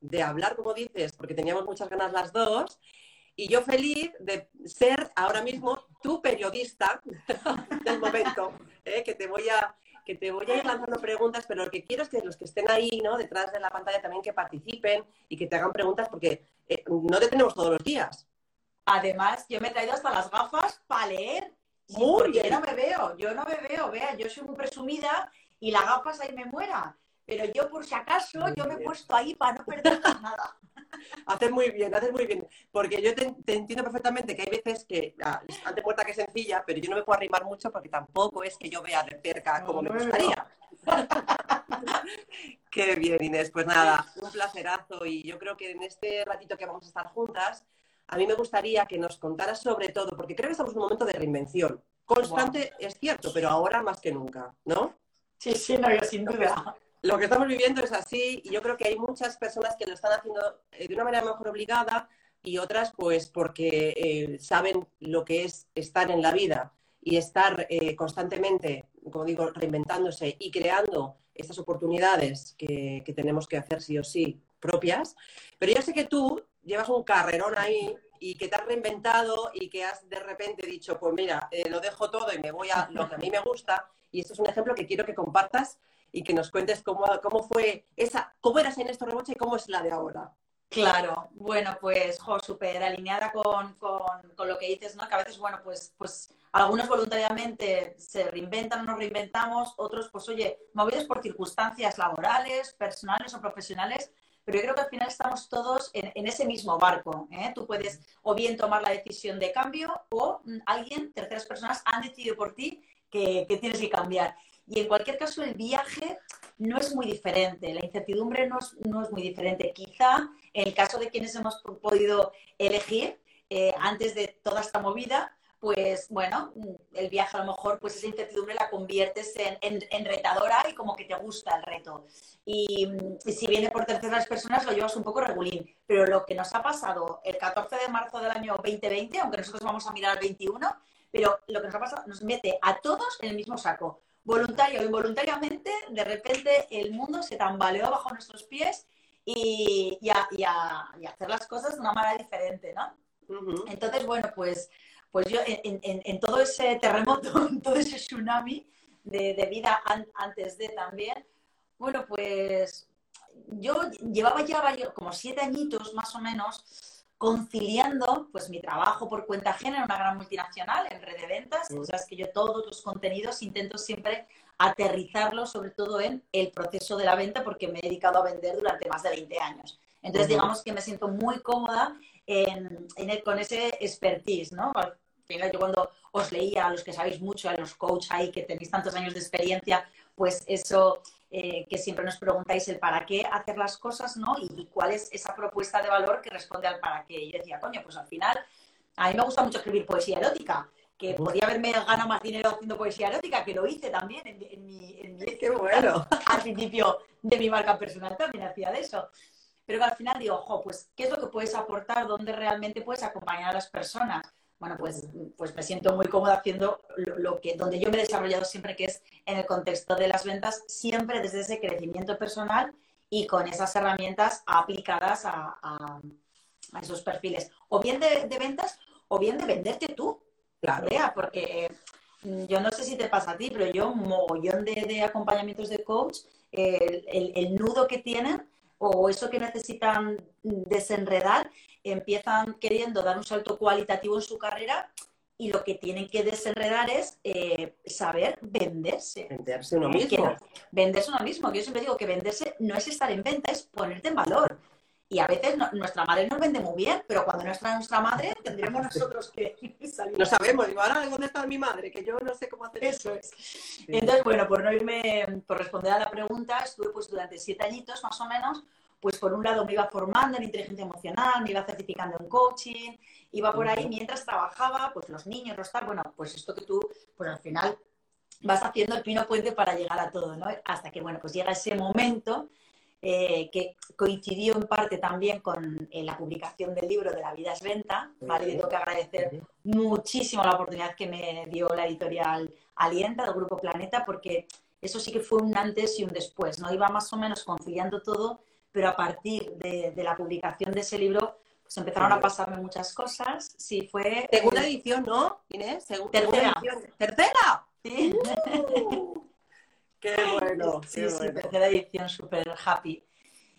de hablar, como dices, porque teníamos muchas ganas las dos. Y yo feliz de ser ahora mismo tu periodista del momento, ¿eh? que, te voy a, que te voy a ir lanzando preguntas, pero lo que quiero es que los que estén ahí, ¿no? detrás de la pantalla, también que participen y que te hagan preguntas, porque eh, no te tenemos todos los días. Además, yo me he traído hasta las gafas para leer. Muy bien. Yo no me veo, yo no me veo, vea, yo soy muy presumida y las gafas ahí me muera pero yo por si acaso, yo me he puesto ahí para no perder nada. Haces muy bien, haces muy bien. Porque yo te, entiendo perfectamente que hay veces que, ante puerta que es sencilla, pero yo no me puedo arrimar mucho porque tampoco es que yo vea de cerca como me gustaría. Qué bien, Inés. Pues nada, un placerazo. Y yo creo que en este ratito que vamos a estar juntas, a mí me gustaría que nos contaras sobre todo, porque creo que estamos en un momento de reinvención. Constante, es cierto, pero ahora más que nunca, ¿no? Sí, sí, no, yo sin duda lo que estamos viviendo es así y yo creo que hay muchas personas que lo están haciendo eh, de una manera mejor obligada y otras pues porque eh, saben lo que es estar en la vida y estar eh, constantemente, como digo, reinventándose y creando estas oportunidades que, tenemos que hacer sí o sí propias. Pero yo sé que tú llevas un carrerón ahí y que te has reinventado y que has de repente dicho, pues mira, lo dejo todo y me voy a lo que a mí me gusta. Y esto es un ejemplo que quiero que compartas y que nos cuentes cómo, cómo fue esa, cómo eras en esto Rebocha y cómo es la de ahora. Claro, bueno, pues, súper alineada con, con, con, lo que dices, ¿no? Que a veces, bueno, pues, pues algunos voluntariamente se reinventan, nos reinventamos, otros, pues, oye, movidos por circunstancias laborales, personales o profesionales, pero yo creo que al final estamos todos en, en ese mismo barco. ¿eh? Tú puedes o bien tomar la decisión de cambio o mm, alguien, terceras personas, han decidido por ti que, que tienes que cambiar. Y en cualquier caso, el viaje no es muy diferente, la incertidumbre no es, no es muy diferente. Quizá en el caso de quienes hemos podido elegir eh, antes de toda esta movida, pues bueno, el viaje a lo mejor, pues esa incertidumbre la conviertes en, en, retadora y como que te gusta el reto. Y, y, si viene por terceras personas, lo llevas un poco regulín. Pero lo que nos ha pasado el 14 de marzo del año 2020, aunque nosotros vamos a mirar al 21, pero lo que nos ha pasado nos mete a todos en el mismo saco voluntario o involuntariamente, de repente el mundo se tambaleó bajo nuestros pies y, a, hacer las cosas de una manera diferente, ¿no? Entonces, bueno, pues, pues yo en, todo ese terremoto, en todo ese tsunami de, vida antes de también, bueno, pues yo llevaba ya como siete añitos más o menos conciliando pues mi trabajo por cuenta ajena en una gran multinacional en red de ventas. O sea, es que yo todos los contenidos intento siempre aterrizarlos sobre todo en el proceso de la venta porque me he dedicado a vender durante más de 20 años. Entonces, digamos que me siento muy cómoda en, con ese expertise, ¿no? Al final, yo cuando os leía, a los que sabéis mucho, a los coaches ahí que tenéis tantos años de experiencia, pues eso eh, que siempre nos preguntáis el para qué hacer las cosas, ¿no? Y, cuál es esa propuesta de valor que responde al para qué. Y yo decía, coño, pues al final, a mí me gusta mucho escribir poesía erótica, que podía haberme ganado más dinero haciendo poesía erótica, que lo hice también en, mi... En qué bueno. Al principio de mi marca personal también hacía de eso. Pero al final digo, ojo, pues, ¿qué es lo que puedes aportar? ¿Dónde realmente puedes acompañar a las personas? Bueno, pues, pues me siento muy cómoda haciendo lo, que, donde yo me he desarrollado siempre, que es en el contexto de las ventas, siempre desde ese crecimiento personal y con esas herramientas aplicadas a, esos perfiles, o bien de, ventas o bien de venderte tú, claro. porque mm, yo no sé si te pasa a ti, pero yo un mogollón de, acompañamientos de coach, el, el nudo que tienen o eso que necesitan desenredar, empiezan queriendo dar un salto cualitativo en su carrera y lo que tienen que desenredar es eh, saber venderse. Venderse uno mismo. venderse uno mismo. Yo siempre digo que venderse no es estar en venta, es ponerte en valor. Y a veces nuestra madre nos vende muy bien, pero cuando no está nuestra madre, tendremos nosotros que salir. No sabemos, digo, ahora dónde está mi madre, que yo no sé cómo hacer eso. Es. Entonces, bueno, por no irme, por responder a la pregunta, estuve pues durante siete añitos más o menos, pues por un lado me iba formando en inteligencia emocional, me iba certificando en coaching, iba por ahí mientras trabajaba, pues los niños, los tal, bueno, pues esto que tú, pues al final vas haciendo el pino puente para llegar a todo, ¿no? Hasta que, bueno, pues llega ese momento eh, que coincidió en parte también con eh, la publicación del libro de La vida es venta, ¿vale? Y tengo que agradecer muchísimo la oportunidad que me dio la editorial Alienta del Grupo Planeta, porque eso sí que fue un antes y un después, ¿no? Iba más o menos conciliando todo, pero a partir de, la publicación de ese libro, pues empezaron a pasarme muchas cosas. Sí, fue... Segunda edición, ¿no, Inés? tercera. ¿Tercera? Sí. qué bueno. Sí, sí, tercera edición, súper happy.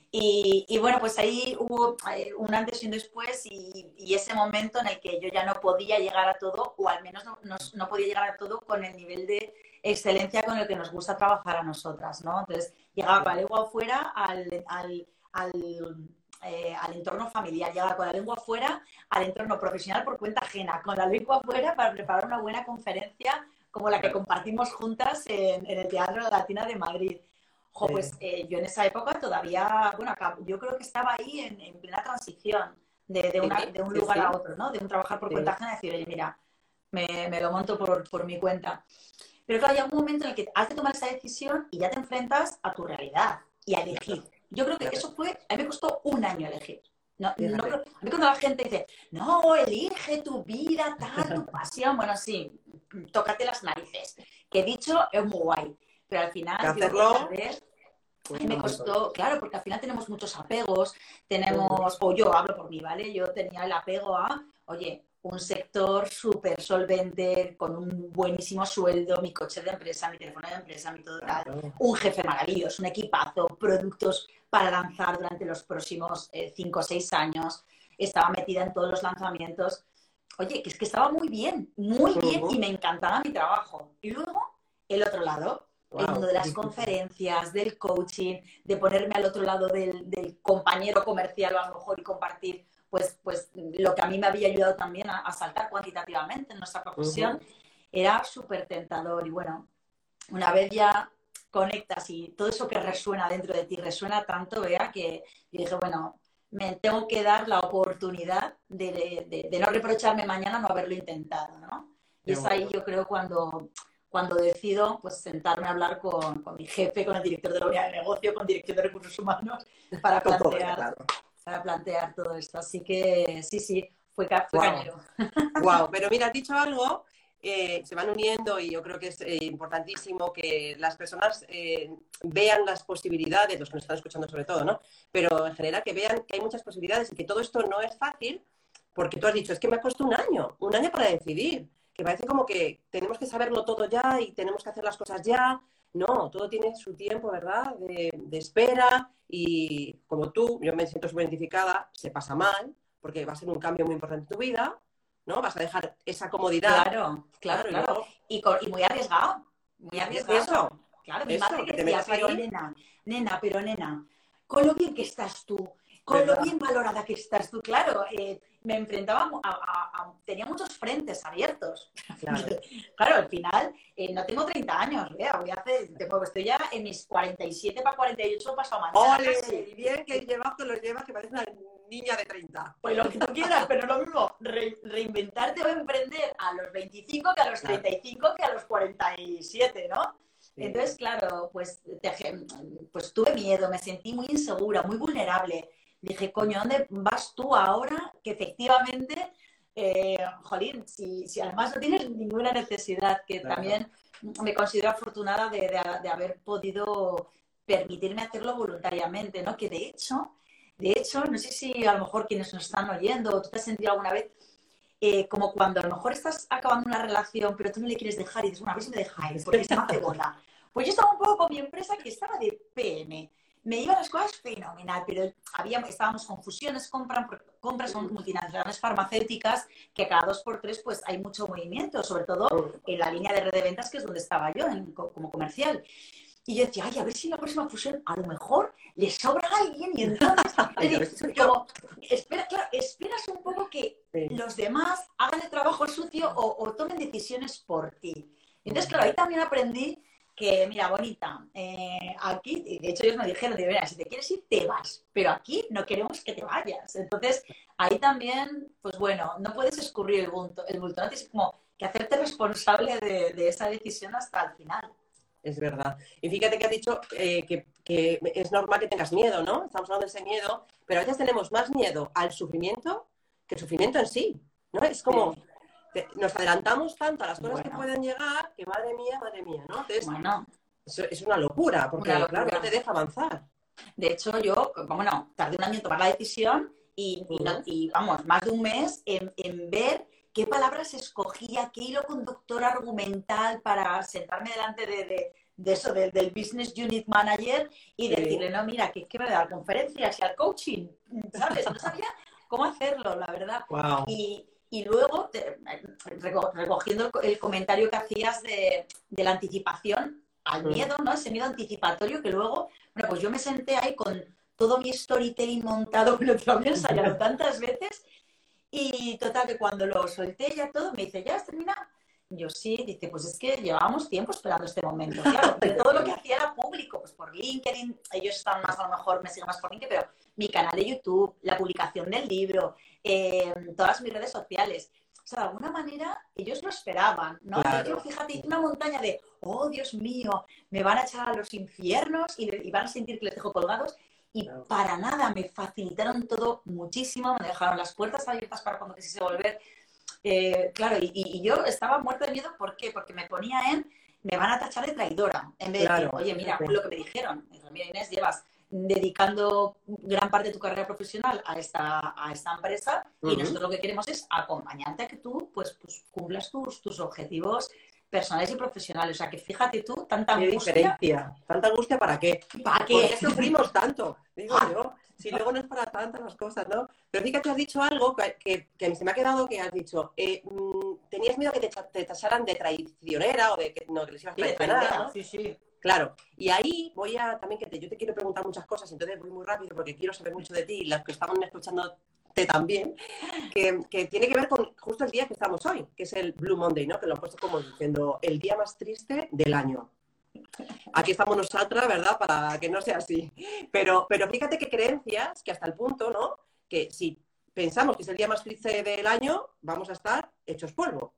Y, bueno, pues ahí hubo eh, un antes y un después y, ese momento en el que yo ya no podía llegar a todo, o al menos no, podía llegar a todo con el nivel de excelencia con el que nos gusta trabajar a nosotras, ¿no? Entonces llegaba con la lengua afuera al, al, eh, al, entorno familiar, llegaba con la lengua afuera al entorno profesional por cuenta ajena, con la lengua afuera para preparar una buena conferencia como la que compartimos juntas en, en el Teatro Latina de Madrid. Pues eh, yo en esa época todavía, bueno, yo creo que estaba ahí en, plena transición de, un lugar a otro, ¿no? De un trabajar por cuenta ajena y decir, oye, mira, me, lo monto por, mi cuenta. Pero claro, hay un momento en el que has de tomar esa decisión y ya te enfrentas a tu realidad y a elegir. Yo creo que eso fue, a mí me costó un año elegir. No, a mí cuando la gente dice, no, elige tu vida, tal, tu pasión, bueno, sí, tócate las narices. Que dicho, es muy guay. Pero al final, hacerlo, me costó, claro, porque al final tenemos muchos apegos, tenemos, o yo hablo por mí, ¿vale? Yo tenía el apego a, oye, un sector súper solvente, con un buenísimo sueldo, mi coche de empresa, mi teléfono de empresa, mi todo tal, un jefe maravilloso, un equipazo, productos para lanzar durante los próximos eh, cinco o seis años, estaba metida en todos los lanzamientos. Oye, que es que estaba muy bien, muy bien y me encantaba mi trabajo. Y luego, el otro lado, el mundo de las conferencias, del coaching, de ponerme al otro lado del, compañero comercial a lo mejor y compartir pues, pues lo que a mí me había ayudado también a, saltar cuantitativamente en nuestra profesión, era súper tentador. Y bueno, una vez ya conectas y todo eso que resuena dentro de ti resuena tanto, vea, que yo dije, bueno, me tengo que dar la oportunidad de, no reprocharme mañana no haberlo intentado, ¿no? Y es ahí yo creo cuando cuando decido pues sentarme a hablar con, con, mi jefe, con el director de la unidad de negocio, con el director de recursos humanos, para plantear, para plantear todo esto. Así que sí, sí, fue, fue cañero. Wow, pero mira, has dicho algo, eh, se van uniendo y yo creo que es eh, importantísimo que las personas eh, vean las posibilidades, los que nos están escuchando sobre todo, ¿no? Pero en general que vean que hay muchas posibilidades y que todo esto no es fácil, porque tú has dicho, es que me ha costado un año, un año para decidir que parece como que tenemos que saberlo todo ya y tenemos que hacer las cosas ya. No, todo tiene su tiempo, ¿verdad? De, espera y como tú, yo me siento súper identificada, se pasa mal porque va a ser un cambio muy importante en tu vida, ¿no? Vas a dejar esa comodidad. Claro, claro, claro. Y, muy arriesgado, muy arriesgado. Eso, claro, mi madre decía, pero nena, nena, pero nena, con lo bien que estás tú, con lo bien valorada que estás tú, claro, eh, me enfrentaba a, tenía muchos frentes abiertos. Claro, al final eh, no tengo 30 años, vea, voy a hacer, estoy ya en mis 47 para 48 pasado mañana. ¡Ole! Bien que llevas, que lo llevas, que parece una niña de 30. Pues lo que tú quieras, pero lo mismo, reinventarte o emprender a los 25 que a los 35 que a los 47, ¿no? Entonces, claro, pues, pues tuve miedo, me sentí muy insegura, muy vulnerable dije, coño, ¿dónde vas tú ahora? Que efectivamente, eh, jolín, si, además no tienes ninguna necesidad, que también me considero afortunada de, haber podido permitirme hacerlo voluntariamente, ¿no? Que de hecho, de hecho, no sé si a lo mejor quienes nos están oyendo, tú te has sentido alguna vez eh, como cuando a lo mejor estás acabando una relación, pero tú no le quieres dejar y dices, bueno, a ver si me dejáis, porque se me hace bola. Pues yo estaba un poco con mi empresa que estaba de PM me iban las cosas fenomenal, pero había, estábamos con fusiones, compras, compras son multinacionales farmacéuticas que cada dos por tres pues hay mucho movimiento, sobre todo en la línea de red de ventas que es donde estaba yo como comercial. Y yo decía, ay, a ver si la próxima fusión a lo mejor le sobra a alguien y entonces, como, espera, claro, esperas un poco que los demás hagan el trabajo sucio o, o tomen decisiones por ti. Entonces, claro, ahí también aprendí que, mira, bonita, eh, aquí, de hecho ellos me dijeron, de si te quieres ir, te vas, pero aquí no queremos que te vayas. Entonces, ahí también, pues bueno, no puedes escurrir el bulto, el bulto ¿no? tienes como que hacerte responsable de, esa decisión hasta el final. Es verdad. Y fíjate que has dicho eh, que, es normal que tengas miedo, ¿no? Estamos hablando de ese miedo, pero a veces tenemos más miedo al sufrimiento que el sufrimiento en sí, ¿no? Es como, nos adelantamos tanto a las cosas que pueden llegar que madre mía, madre mía, ¿no? Entonces, bueno. es, una locura, porque claro, no te deja avanzar. De hecho, yo, bueno, tardé un año en tomar la decisión y, vamos, más de un mes en, ver qué palabras escogía, qué hilo conductor argumental para sentarme delante de, eso, del Business Unit Manager y decirle, no, mira, que es que me voy a dar conferencias y al coaching, ¿sabes? No sabía cómo hacerlo, la verdad. Y, y luego, recogiendo el comentario que hacías de, la anticipación al miedo, ¿no? Ese miedo anticipatorio que luego, bueno, pues yo me senté ahí con todo mi storytelling montado, que lo había ensayado tantas veces, y total que cuando lo solté ya todo, me dice, ¿ya has terminado? Yo sí, dice, pues es que llevábamos tiempo esperando este momento. Claro, todo lo que hacía era público, pues por LinkedIn, ellos están más, a lo mejor me siguen más por LinkedIn, pero mi canal de YouTube, la publicación del libro, eh, todas mis redes sociales. O sea, de alguna manera ellos lo esperaban, ¿no? Claro. fíjate, una montaña de, oh Dios mío, me van a echar a los infiernos y, van a sentir que les dejo colgados. Y para nada, me facilitaron todo muchísimo, me dejaron las puertas abiertas para cuando quisiese volver. Eh, claro, y, yo estaba muerta de miedo, ¿por qué? Porque me ponía en, me van a tachar de traidora, en vez de decir, oye, mira, lo que me dijeron, mira Inés, llevas dedicando gran parte de tu carrera profesional a esta, a esta empresa y nosotros lo que queremos es acompañarte a que tú pues, pues cumplas tus, tus objetivos personales y profesionales. O sea, que fíjate tú, tanta angustia. diferencia? ¿Tanta angustia para qué? ¿Para qué? ¿Por qué sufrimos tanto? Digo ah. yo. Si luego no es para tantas las cosas, ¿no? Pero fíjate, has dicho algo que, que, se me ha quedado que has dicho. Eh, mm, tenías miedo que te, te, tasaran de traicionera o de que no, que les ibas a traicionar, ¿no? Sí, sí. Claro, y ahí voy a también que te, yo te quiero preguntar muchas cosas, entonces voy muy rápido porque quiero saber mucho de ti y las que estamos escuchando también, que, que, tiene que ver con justo el día que estamos hoy, que es el Blue Monday, ¿no? Que lo he puesto como diciendo el día más triste del año. Aquí estamos nosotras, ¿verdad? Para que no sea así. Pero, pero fíjate que creencias que hasta el punto, ¿no? Que si pensamos que es el día más triste del año, vamos a estar hechos polvo.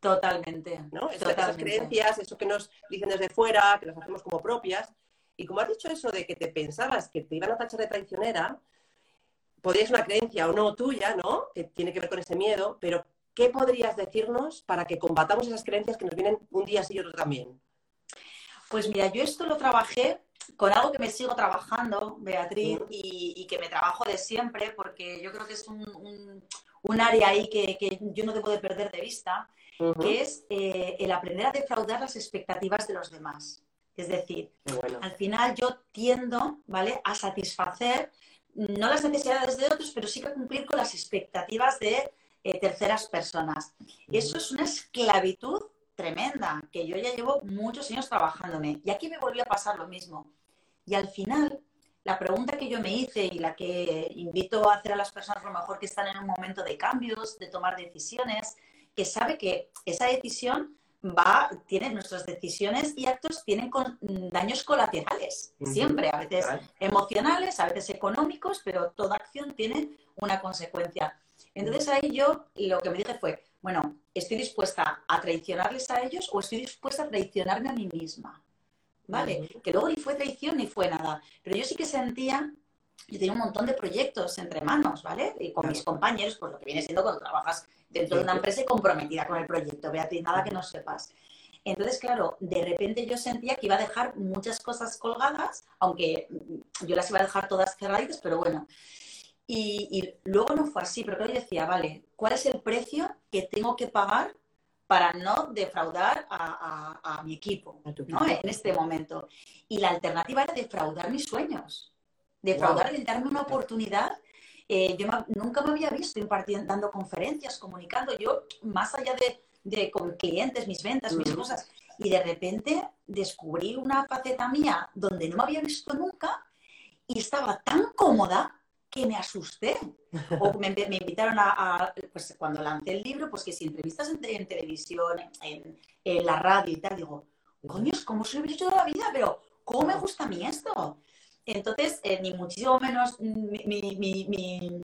Totalmente. ¿no? Esas creencias, eso que nos dicen desde fuera, que las hacemos como propias. Y como has dicho eso de que te pensabas que te iban a tachar de traicionera, podría ser una creencia o no tuya, ¿no? Que tiene que ver con ese miedo, pero ¿qué podrías decirnos para que combatamos esas creencias que nos vienen un día sí y otro también? Pues mira, yo esto lo trabajé con algo que me sigo trabajando, Beatriz, y, que me trabajo de siempre, porque yo creo que es un, área ahí que, yo no debo de perder de vista, que es eh, el aprender a defraudar las expectativas de los demás. Es decir, al final yo tiendo, ¿vale?, a satisfacer no las necesidades de otros, pero sí que cumplir con las expectativas de eh, terceras personas. Y eso es una esclavitud tremenda, que yo ya llevo muchos años trabajándome. Y aquí me volvió a pasar lo mismo. Y al final, la pregunta que yo me hice y la que invito a hacer a las personas, a lo mejor que están en un momento de cambios, de tomar decisiones, que sabe que esa decisión va, tiene nuestras decisiones y actos tienen daños colaterales, siempre, a veces emocionales, a veces económicos, pero toda acción tiene una consecuencia. Entonces ahí yo lo que me dije fue, bueno, ¿estoy dispuesta a traicionarles a ellos o estoy dispuesta a traicionarme a mí misma? ¿Vale? Que luego ni fue traición ni fue nada. Pero yo sí que sentía, yo tenía un montón de proyectos entre manos, ¿vale? Y con mis compañeros, pues lo que viene siendo cuando trabajas dentro de una empresa y comprometida con el proyecto, Beatriz, nada que no sepas. Entonces, claro, de repente yo sentía que iba a dejar muchas cosas colgadas, aunque yo las iba a dejar todas cerraditas, pero bueno. Y, luego no fue así, pero yo decía, vale, ¿cuál es el precio que tengo que pagar para no defraudar a, mi equipo, ¿no? en este momento? Y la alternativa era defraudar mis sueños, defraudar el darme una oportunidad eh, yo nunca me había visto impartiendo, dando conferencias, comunicando, yo más allá de, con clientes, mis ventas, mis cosas, y de repente descubrí una faceta mía donde no me había visto nunca y estaba tan cómoda que me asusté. O me, invitaron a, pues cuando lancé el libro, pues que si entrevistas en, televisión, en, en, la radio y tal, digo, coño, ¿cómo soy toda la vida? Pero, ¿cómo me gusta a mí esto? Entonces, eh, ni muchísimo menos mi,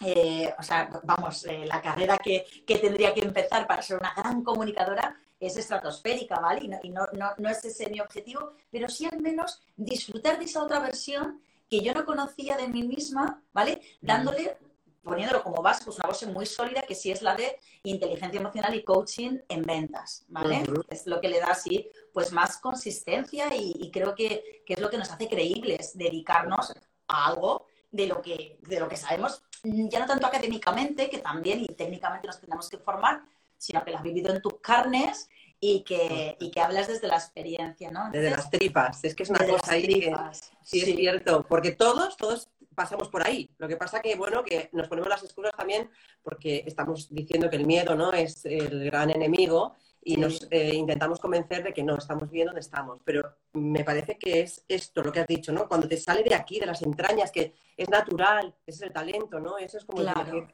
eh, o sea, vamos, eh, la carrera que, tendría que empezar para ser una gran comunicadora es estratosférica, ¿vale? Y, no, no, es ese mi objetivo, pero sí al menos disfrutar de esa otra versión que yo no conocía de mí misma, ¿vale? Dándole poniéndolo como base, pues una base muy sólida que sí es la de inteligencia emocional y coaching en ventas, ¿vale? Es lo que le da así, pues más consistencia y, creo que, es lo que nos hace creíbles, dedicarnos a algo de lo que, de lo que sabemos, ya no tanto académicamente, que también y técnicamente nos tenemos que formar, sino que lo has vivido en tus carnes y que, y que hablas desde la experiencia, ¿no? desde las tripas, es que es una cosa ahí que sí, es cierto, porque todos, todos pasamos por ahí. Lo que pasa que, bueno, que nos ponemos las excusas también porque estamos diciendo que el miedo no es el gran enemigo y nos eh, intentamos convencer de que no, estamos bien donde estamos. Pero me parece que es esto lo que has dicho, ¿no? Cuando te sale de aquí, de las entrañas, que es natural, es el talento, ¿no? Eso es como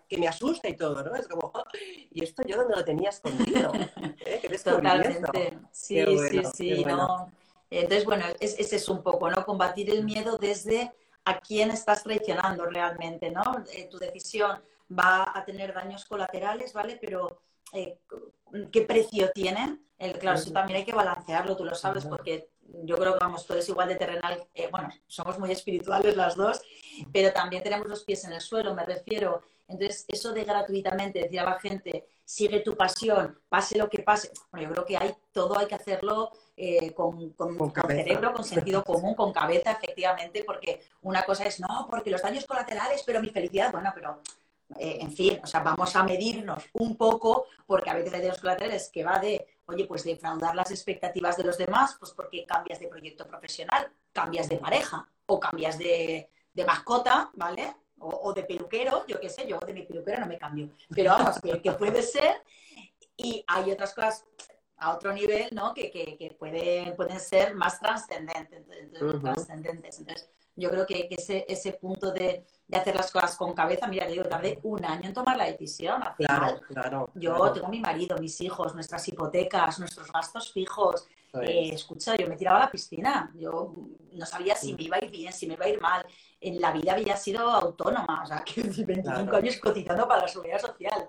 que, me asusta y todo, ¿no? Es como, oh, ¿y esto yo dónde lo tenía escondido? ¿Eh? Totalmente. Sí, sí, sí, Entonces, bueno, ese es un poco, ¿no? Combatir el miedo desde a quién estás traicionando realmente, ¿no? Eh, tu decisión va a tener daños colaterales, ¿vale? Pero eh, ¿qué precio tiene? El, claro, eso también hay que balancearlo, tú lo sabes, porque yo creo que vamos, eres igual de terrenal, eh, bueno, somos muy espirituales las dos, pero también tenemos los pies en el suelo, me refiero. Entonces, eso de gratuitamente decir a la gente, sigue tu pasión, pase lo que pase, bueno, yo creo que hay todo, hay que hacerlo eh, con, cerebro, con sentido común, con cabeza, efectivamente, porque una cosa es, no, porque los daños colaterales, pero mi felicidad, bueno, pero eh, en fin, o sea, vamos a medirnos un poco, porque a veces hay daños colaterales que va de, oye, pues defraudar las expectativas de los demás, pues porque cambias de proyecto profesional, cambias de pareja o cambias de, mascota, ¿vale? O, de peluquero, yo qué sé, yo de mi peluquero no me cambio, pero vamos, que, que puede ser. Y hay otras cosas a otro nivel, ¿no? Que, que, pueden ser más trascendentes. Entonces, yo creo que, ese, ese punto de, hacer las cosas con cabeza, mira, digo, tardé un año en tomar la decisión. claro, claro. Yo tengo mi marido, mis hijos, nuestras hipotecas, nuestros gastos fijos. Eh, escucha, yo me tiraba a la piscina. Yo no sabía si me iba a ir bien, si me iba a ir mal. En la vida había sido autónoma, o sea, que 25 años cotizando para la seguridad social.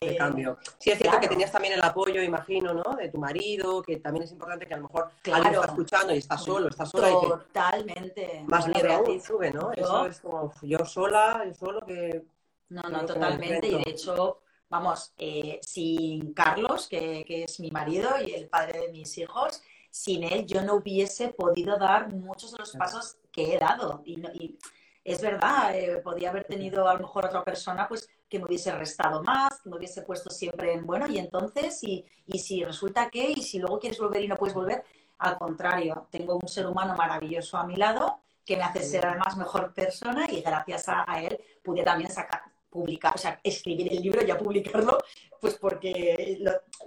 Qué cambio. Sí, es cierto que tenías también el apoyo, imagino, ¿no? De tu marido, que también es importante que a lo mejor claro. alguien está escuchando y está solo, está sola. Totalmente. más miedo aún sube, ¿no? Eso es como yo sola, yo solo que... No, no, totalmente. Y de hecho, vamos, eh, sin Carlos, que, que, es mi marido y el padre de mis hijos, sin él yo no hubiese podido dar muchos de los pasos que he dado. Y, y es verdad, eh, podía haber tenido a lo mejor otra persona pues que me hubiese restado más, que me hubiese puesto siempre en bueno, y entonces, y, y si resulta que, y si luego quieres volver y no puedes volver, al contrario, tengo un ser humano maravilloso a mi lado que me hace ser además mejor persona y gracias a, él pude también sacar, publicar, o sea, escribir el libro y ya publicarlo, pues porque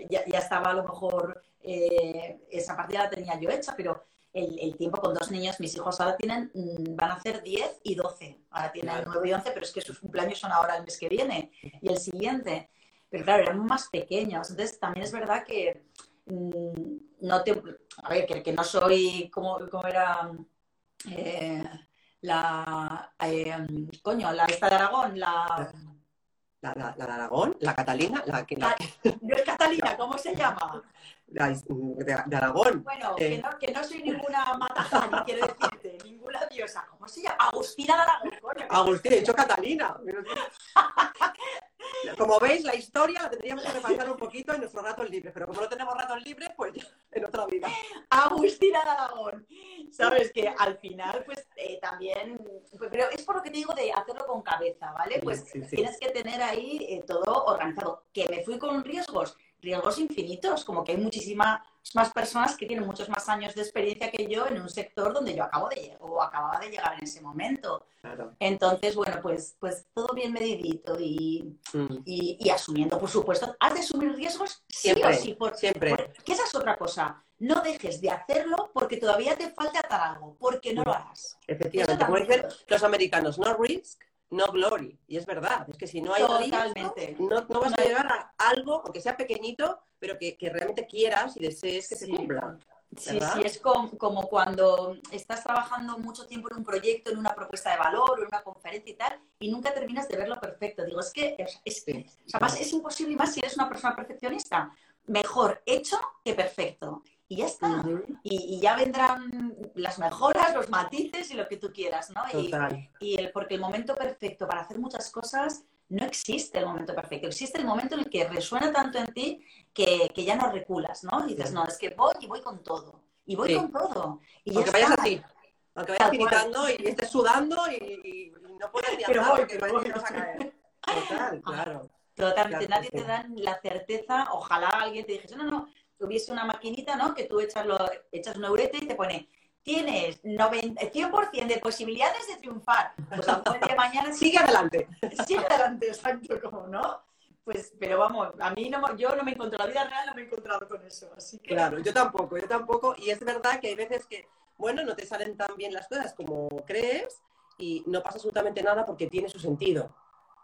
ya, estaba a lo mejor, eh, esa partida la tenía yo hecha, pero el, tiempo con dos niños, mis hijos ahora tienen, mm, van a ser 10 y 12. Ahora tienen 9 y 11, pero es que sus cumpleaños son ahora el mes que viene y el siguiente. Pero claro, eran más pequeños. Entonces también es verdad que mm, no te... A ver, que, no soy como, como era eh, la... Eh, coño, la esta de Aragón, la... La, la, de Aragón, la Catalina, la que... Ah, no es Catalina, ¿cómo se llama? De, Aragón. Bueno, eh, que, no, soy ninguna matajani, quiero decirte, ninguna diosa. ¿Cómo se llama? Agustina de Aragón. Agustina, he dicho Catalina. Como veis, la historia la tendríamos que repasar un poquito en nuestros ratos libres, pero como no tenemos ratos libres, pues en otra vida. Agustina de Aragón. Sabes que al final, pues eh, también, pues, pero es por lo que te digo de hacerlo con cabeza, ¿vale? Pues tienes que tener ahí eh, todo organizado. Que me fui con riesgos, riesgos infinitos, como que hay muchísimas más personas que tienen muchos más años de experiencia que yo en un sector donde yo acabo de o acababa de llegar en ese momento. Entonces, bueno, pues, pues todo bien medidito mm. y, y, asumiendo, por supuesto. ¿Has de asumir riesgos? Siempre, sí Por, siempre. que esa es otra cosa. No dejes de hacerlo porque todavía te falta algo, porque no lo harás. Efectivamente, como dicen los americanos, no risk, no glory. Y es verdad, es que si no hay Totalmente. no, no vas a llegar a algo, aunque sea pequeñito, pero que, que realmente quieras y desees que se Sí. cumpla. Sí, ¿verdad? sí, es com- como cuando estás trabajando mucho tiempo en un proyecto, en una propuesta de valor, o en una conferencia y tal, y nunca terminas de verlo perfecto. Digo, es que es, es- Sí. o sea, más es imposible, y más si eres una persona perfeccionista. Mejor hecho que perfecto. Y ya está. Y, y ya vendrán las mejoras, los matices y lo que tú quieras, ¿no? Y, Total. y el, porque el momento perfecto para hacer muchas cosas no existe el momento perfecto. Existe el momento en el que resuena tanto en ti que, que ya no reculas, ¿no? Y dices, Sí. no, es que voy y voy con todo. Y voy Sí. con todo. Y ya Aunque vayas está. así, aunque vayas cual. tiritando y estés sudando y, y no puedes ni Pero hablar voy, porque pero vas a caer. Total, claro. Totalmente, Claro, nadie sí. te da la certeza, ojalá alguien te dijese, no, no, tuviese una maquinita, ¿no? Que tú echas, lo, echas un eurete y te pone, tienes 90, 100% de posibilidades de triunfar. Pues a de mañana Sigue adelante. sigue adelante, exacto, como no. Pues, pero vamos, a mí no, yo no me encuentro, la vida real no me he encontrado con eso, así que... Claro, yo tampoco, yo tampoco. Y es verdad que hay veces que, bueno, no te salen tan bien las cosas como crees y no pasa absolutamente nada porque tiene su sentido.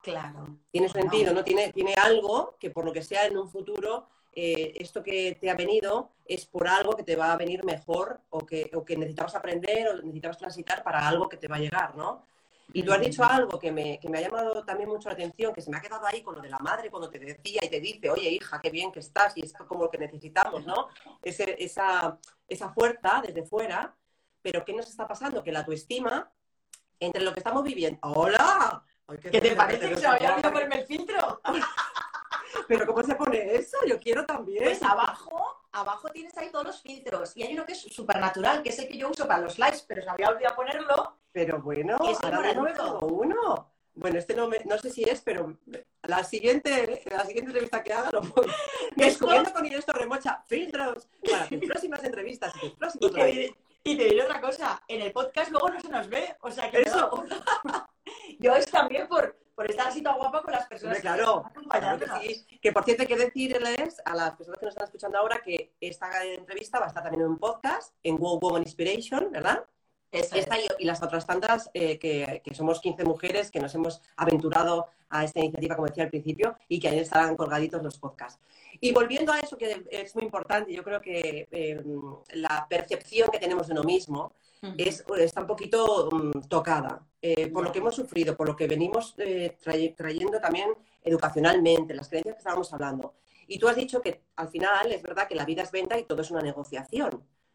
Claro. Tiene su sentido, ¿no? Tiene, tiene algo que por lo que sea en un futuro, eh, esto que te ha venido es por algo que te va a venir mejor o que, o que necesitabas aprender o necesitabas transitar para algo que te va a llegar, ¿no? Y tú has dicho algo que me, que me ha llamado también mucho la atención, que se me ha quedado ahí con lo de la madre cuando te decía y te dice, oye hija, qué bien que estás y es como lo que necesitamos, ¿no? Ese- esa, esa fuerza desde fuera, pero ¿qué nos está pasando? Que la autoestima, entre lo que estamos viviendo, ¡hola! Ay, ¿Qué te feo, parece que se me había guapa, olvidado ponerme el filtro? Pero ¿cómo se pone eso? Yo quiero también. Pues abajo, abajo tienes ahí todos los filtros. Y hay uno que es súper natural, que es el que yo uso para los likes, pero se había olvidado ponerlo. Pero bueno, Es el ahora pongo uno. Bueno, este no, me- no sé si es, pero la siguiente, la siguiente entrevista que haga lo pongo. Descubriendo con Inés Torremocha filtros para tus próximas entrevistas y tus Y te, lives. diré, y te diré otra cosa, en el podcast luego no se nos ve. O sea que Eso. no. yo es también por, por estar así tan guapa con las personas Hombre, claro, que claro que sí. Que por cierto hay que decirles a las personas que nos están escuchando ahora que esta entrevista va a estar también en un podcast, en Wow Woman Inspiration, ¿verdad? Eso. Esta y, y las otras tantas, eh, que, que somos 15 mujeres que nos hemos aventurado a esta iniciativa, como decía al principio, y que ahí estarán colgaditos los podcasts. Y volviendo a eso que es muy importante, yo creo que eh, la percepción que tenemos de uno mismo es, está un poquito mm, tocada eh, por lo que hemos sufrido, por lo que venimos eh, traye- trayendo también educacionalmente, las creencias que estábamos hablando. Y tú has dicho que al final es verdad que la vida es venta y todo es una negociación.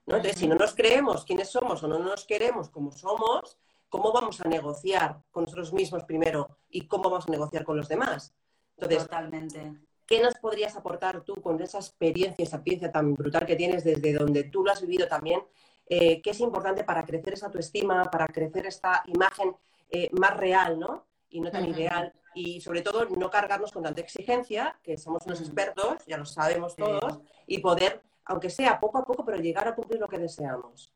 ¿no? Entonces, si no nos creemos quiénes somos o no nos queremos como somos, ¿cómo vamos a negociar con nosotros mismos primero y cómo vamos a negociar con los demás? Entonces, Totalmente. ¿qué nos podrías aportar tú con esa experiencia, esa experiencia tan brutal que tienes desde donde tú lo has vivido también? Eh, ¿Qué es importante para crecer esa autoestima, para crecer esta imagen eh, más real, ¿no? Y no tan ideal. Y sobre todo, no cargarnos con tanta exigencia, que somos unos expertos, ya lo sabemos Sí. todos, y poder, aunque sea poco a poco, pero llegar a cumplir lo que deseamos.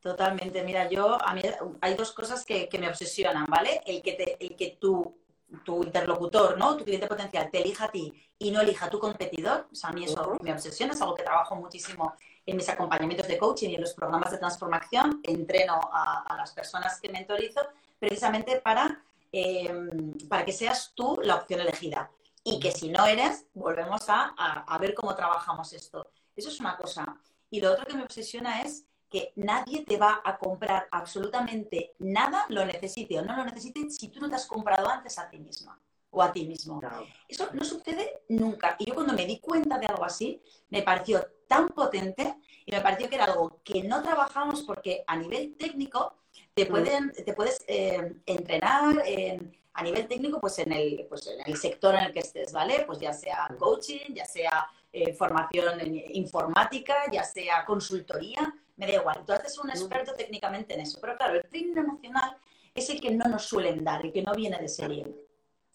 Totalmente. Mira, yo, a mí hay dos cosas que, que me obsesionan, ¿vale? El que, te, el que tu, tu interlocutor, ¿no? Tu cliente potencial te elija a ti y no elija a tu competidor. O sea, a mí eso me obsesiona, es algo que trabajo muchísimo en mis acompañamientos de coaching y en los programas de transformación. Entreno a, las personas que mentorizo precisamente para, eh, para que seas tú la opción elegida. Y que si no eres, volvemos a, a- a ver cómo trabajamos esto. Eso es una cosa. Y lo otro que me obsesiona es que nadie te va a comprar absolutamente nada, lo necesite o no lo necesite, si tú no te has comprado antes a ti misma o a ti mismo. Eso no sucede nunca. Y yo cuando me di cuenta de algo así, me pareció tan potente y me pareció que era algo que no trabajamos porque a nivel técnico te, pueden, te puedes eh, entrenar en- a nivel técnico pues en, el, pues en el sector en el que estés, ¿vale? Pues ya sea coaching, ya sea eh, formación en informática, ya sea consultoría, me da igual. Tú haces un experto técnicamente en eso. Pero claro, el training emocional es el que no nos suelen dar, el que no viene de serie.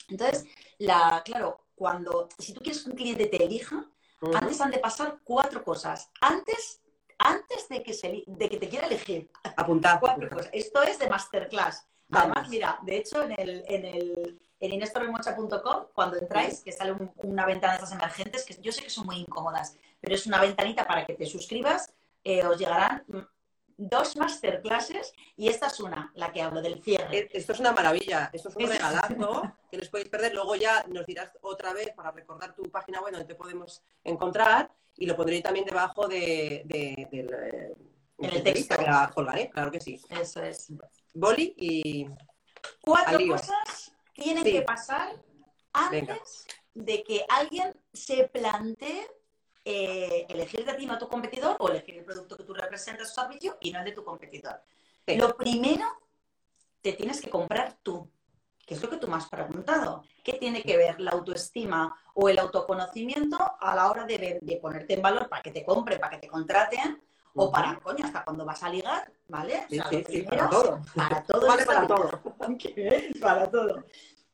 Entonces, la, claro, cuando, si tú quieres que un cliente te elija, antes han de pasar cuatro cosas. Antes, antes de, que se, de que te quiera elegir, Apuntad. cuatro cosas. Esto es de masterclass. Vamos. Además, mira, de hecho, en el, en el en inestorremocha.com, cuando entráis, que sale un- una ventana de esas emergentes, que yo sé que son muy incómodas, pero es una ventanita para que te suscribas, eh, os llegarán mm, dos masterclasses y esta es una, la que hablo del cierre. Eh, esto es una maravilla, esto es un regalazo que les podéis perder. Luego ya nos dirás otra vez para recordar tu página web donde te podemos encontrar y lo pondré también debajo de, del eh, en el texto. colgaré, claro que sí. Eso es. Boli y. Cuatro cosas tienen que pasar antes de que alguien se plantee eh, elegir de ti no a tu competidor o elegir el producto que tú representas o servicio y no el de tu competidor. Lo primero, te tienes que comprar tú, que es lo que tú me has preguntado. ¿Qué tiene que ver la autoestima o el autoconocimiento a la hora de, ponerte en valor para que te compren, para que te contraten? O para, coño, hasta cuando vas a ligar, ¿vale? para todo. Para todo. Vale para todo. para todo.